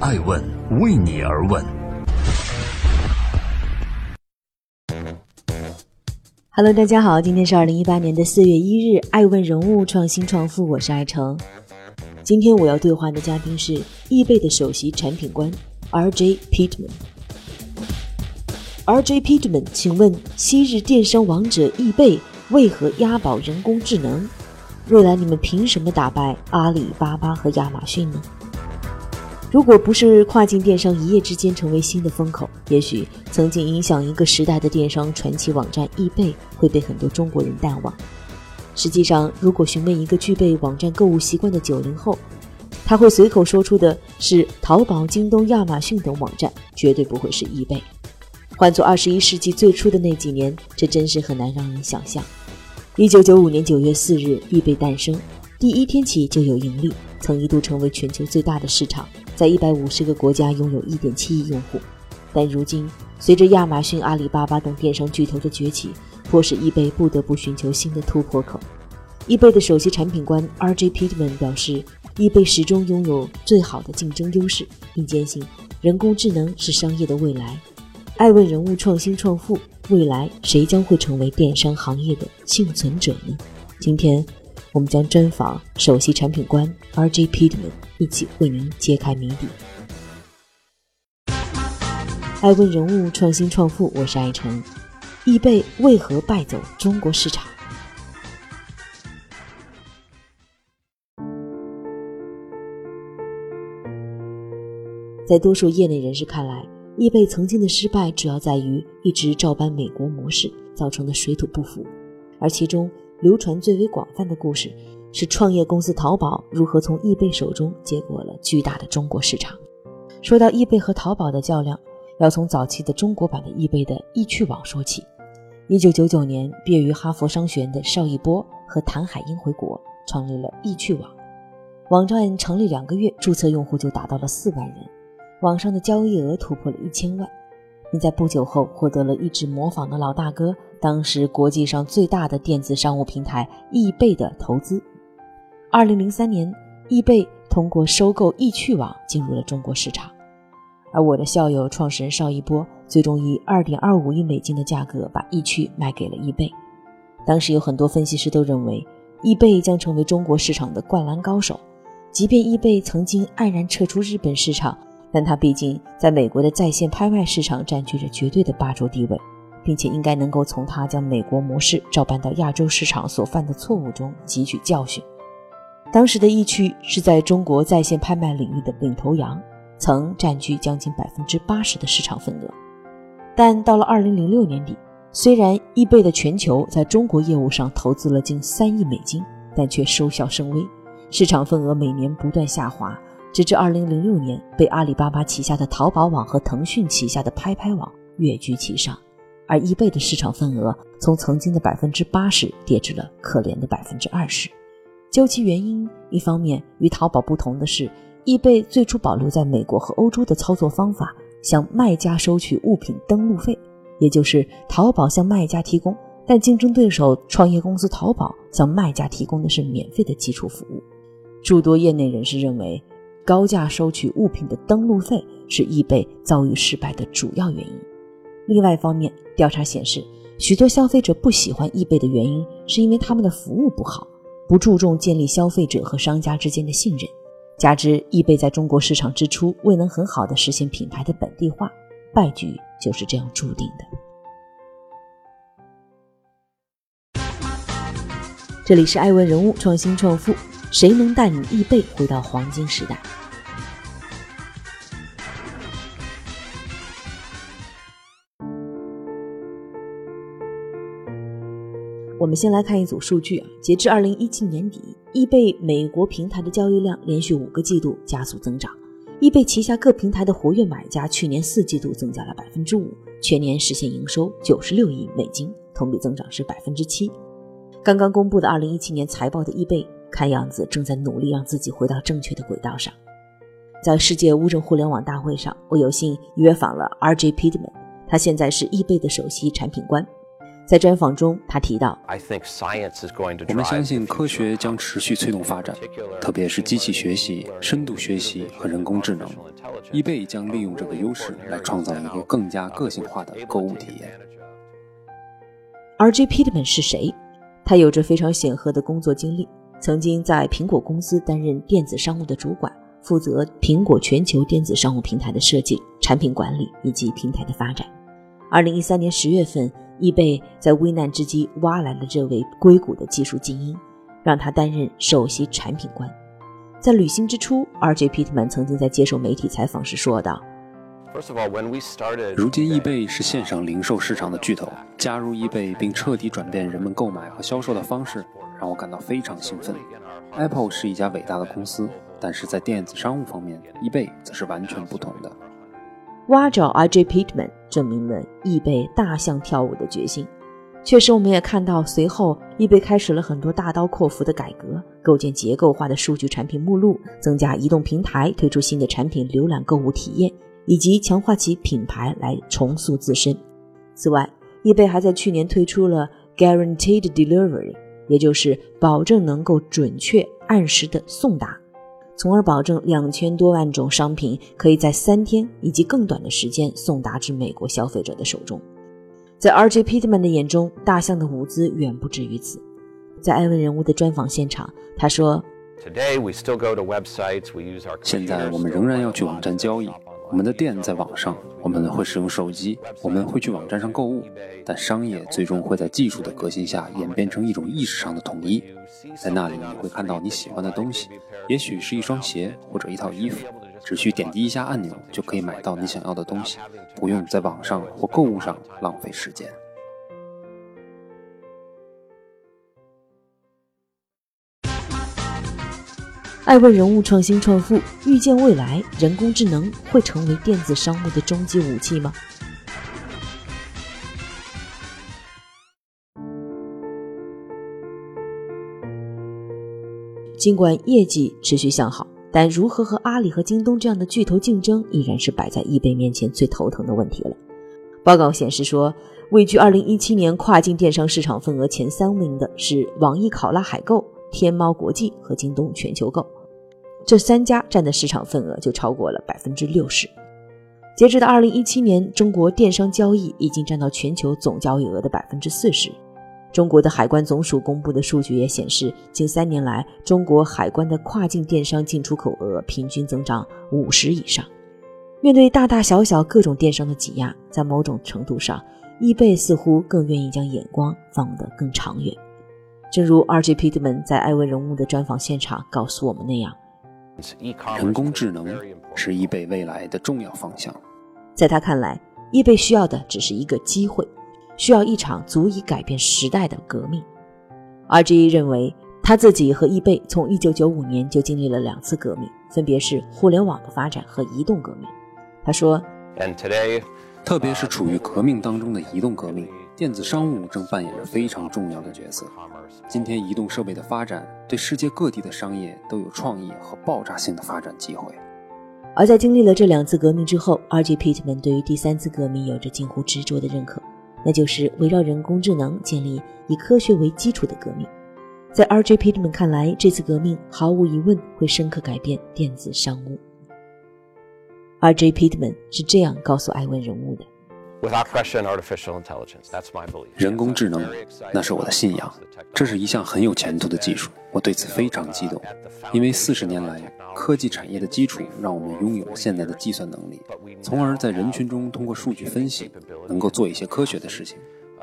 爱问为你而问。Hello，大家好，今天是二零一八年的四月一日，爱问人物创新创富，我是爱成。今天我要对话的嘉宾是易贝的首席产品官 R.J. Pittman。R.J. Pittman，请问昔日电商王者易贝为何押宝人工智能？未来你们凭什么打败阿里巴巴和亚马逊呢？如果不是跨境电商一夜之间成为新的风口，也许曾经影响一个时代的电商传奇网站易贝会被很多中国人淡忘。实际上，如果询问一个具备网站购物习惯的九零后，他会随口说出的是淘宝、京东、亚马逊等网站，绝对不会是易贝。换做二十一世纪最初的那几年，这真是很难让人想象。一九九五年九月四日，易贝诞生，第一天起就有盈利，曾一度成为全球最大的市场，在一百五十个国家拥有一点七亿用户。但如今，随着亚马逊、阿里巴巴等电商巨头的崛起，迫使易贝不得不寻求新的突破口。易贝的首席产品官 R.J. Pittman 表示，易贝始终拥有最好的竞争优势，并坚信人工智能是商业的未来。爱问人物创新创富。未来谁将会成为电商行业的幸存者呢？今天我们将专访首席产品官 R.J. Pittman，一起为您揭开谜底。爱问人物创新创富，我是爱成。易贝为何败走中国市场？在多数业内人士看来，易贝曾经的失败主要在于一直照搬美国模式造成的水土不服，而其中流传最为广泛的故事是创业公司淘宝如何从易贝手中接过了巨大的中国市场。说到易贝和淘宝的较量，要从早期的中国版的易贝的易趣网说起。一九九九年，毕业于哈佛商学院的邵逸波和谭海英回国，创立了易趣网。网站成立两个月，注册用户就达到了四万人。网上的交易额突破了一千万，并在不久后获得了一直模仿的老大哥，当时国际上最大的电子商务平台易贝的投资。二零零三年，易贝通过收购易趣网进入了中国市场，而我的校友创始人邵一波最终以二点二五亿美金的价格把易趣卖给了易贝。当时有很多分析师都认为，易贝将成为中国市场的灌篮高手，即便易贝曾经黯然撤出日本市场。但它毕竟在美国的在线拍卖市场占据着绝对的霸主地位，并且应该能够从它将美国模式照搬到亚洲市场所犯的错误中汲取教训。当时的易趣是在中国在线拍卖领域的领头羊，曾占据将近百分之八十的市场份额。但到了二零零六年底，虽然易贝的全球在中国业务上投资了近三亿美金，但却收效甚微，市场份额每年不断下滑。直至二零零六年，被阿里巴巴旗下的淘宝网和腾讯旗下的拍拍网跃居其上，而易贝的市场份额从曾经的百分之八十跌至了可怜的百分之二十。究其原因，一方面与淘宝不同的是，易贝最初保留在美国和欧洲的操作方法，向卖家收取物品登录费，也就是淘宝向卖家提供，但竞争对手创业公司淘宝向卖家提供的是免费的基础服务。诸多业内人士认为。高价收取物品的登录费是易贝遭遇失败的主要原因。另外一方面，调查显示，许多消费者不喜欢易贝的原因，是因为他们的服务不好，不注重建立消费者和商家之间的信任。加之易贝在中国市场之初未能很好的实现品牌的本地化，败局就是这样注定的。这里是爱问人物创新创富。谁能带你易贝回到黄金时代？我们先来看一组数据啊，截至二零一七年底，易贝美国平台的交易量连续五个季度加速增长，易贝旗下各平台的活跃买家去年四季度增加了百分之五，全年实现营收九十六亿美金，同比增长是百分之七。刚刚公布的二零一七年财报的易贝。看样子正在努力让自己回到正确的轨道上。在世界乌镇互联网大会上，我有幸约访了 R.J. Pittman，他现在是易贝的首席产品官。在专访中，他提到：“我们相信科学将持续推动发展，特别是机器学习、深度学习和人工智能。eBay 将利用这个优势来创造一个更加个性化的购物体验。” R.J. Pittman 是谁？他有着非常显赫的工作经历，曾经在苹果公司担任电子商务的主管，负责苹果全球电子商务平台的设计、产品管理以及平台的发展。二零一三年十月份。易贝在危难之际挖来了这位硅谷的技术精英，让他担任首席产品官。在履新之初，R.J. Pittman 曾经在接受媒体采访时说道：“如今，易贝是线上零售市场的巨头。加入易贝并彻底转变人们购买和销售的方式，让我感到非常兴奋。Apple 是一家伟大的公司，但是在电子商务方面，易贝则是完全不同的。”挖角 R.J. Pittman 证明了易贝大象跳舞的决心。确实，我们也看到，随后易贝开始了很多大刀阔斧的改革，构建结构化的数据产品目录，增加移动平台，推出新的产品浏览购物体验，以及强化其品牌来重塑自身。此外，易贝还在去年推出了 Guaranteed Delivery，也就是保证能够准确按时的送达。从而保证两千多万种商品可以在三天以及更短的时间送达至美国消费者的手中。在 R.J. Pittman 的眼中，大象的舞姿远不止于此。在艾文人物的专访现场，他说：“现在我们仍然要去网站交易。”我们的店在网上，我们会使用手机，我们会去网站上购物，但商业最终会在技术的革新下演变成一种意识上的统一。在那里，你会看到你喜欢的东西，也许是一双鞋或者一套衣服，只需点击一下按钮就可以买到你想要的东西，不用在网上或购物上浪费时间。爱问人物创新创富，预见未来，人工智能会成为电子商务的终极武器吗？尽管业绩持续向好，但如何和阿里和京东这样的巨头竞争，依然是摆在易贝面前最头疼的问题了。报告显示说，位居2017年跨境电商市场份额前三名的是网易考拉海购、天猫国际和京东全球购。这三家占的市场份额就超过了百分之六十。截止到二零一七年，中国电商交易已经占到全球总交易额的百分之四十。中国的海关总署公布的数据也显示，近三年来，中国海关的跨境电商进出口额平均增长五十以上。面对大大小小各种电商的挤压，在某种程度上，易贝似乎更愿意将眼光放得更长远。正如 R.J. Pittman 在艾文人物的专访现场告诉我们那样。人工智能是易贝未来的重要方向。在他看来，易贝需要的只是一个机会，需要一场足以改变时代的革命。RGE 认为，他自己和易贝从1995年就经历了两次革命，分别是互联网的发展和移动革命。他说：“特别是处于革命当中的移动革命。”电子商务正扮演着非常重要的角色。今天，移动设备的发展对世界各地的商业都有创意和爆炸性的发展机会。而在经历了这两次革命之后，R.J. Pittman 对于第三次革命有着近乎执着的认可，那就是围绕人工智能建立以科学为基础的革命。在 R.J. Pittman 看来，这次革命毫无疑问会深刻改变电子商务。R.J. Pittman 是这样告诉艾文人物的。Without Russian artificial intelligence. That's my belief. 人工智能，那是我的信仰。这是一项很有前途的技术，我对此非常激动。因为四十年来，科技产业的基础让我们拥有了现在的计算能力，从而在人群中通过数据分析，能够做一些科学的事情。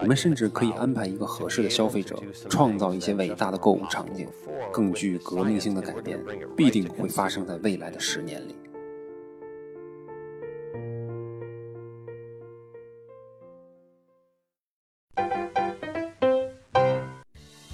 我们甚至可以安排一个合适的消费者，创造一些伟大的购物场景。更具革命性的改变，必定会发生在未来的十年里。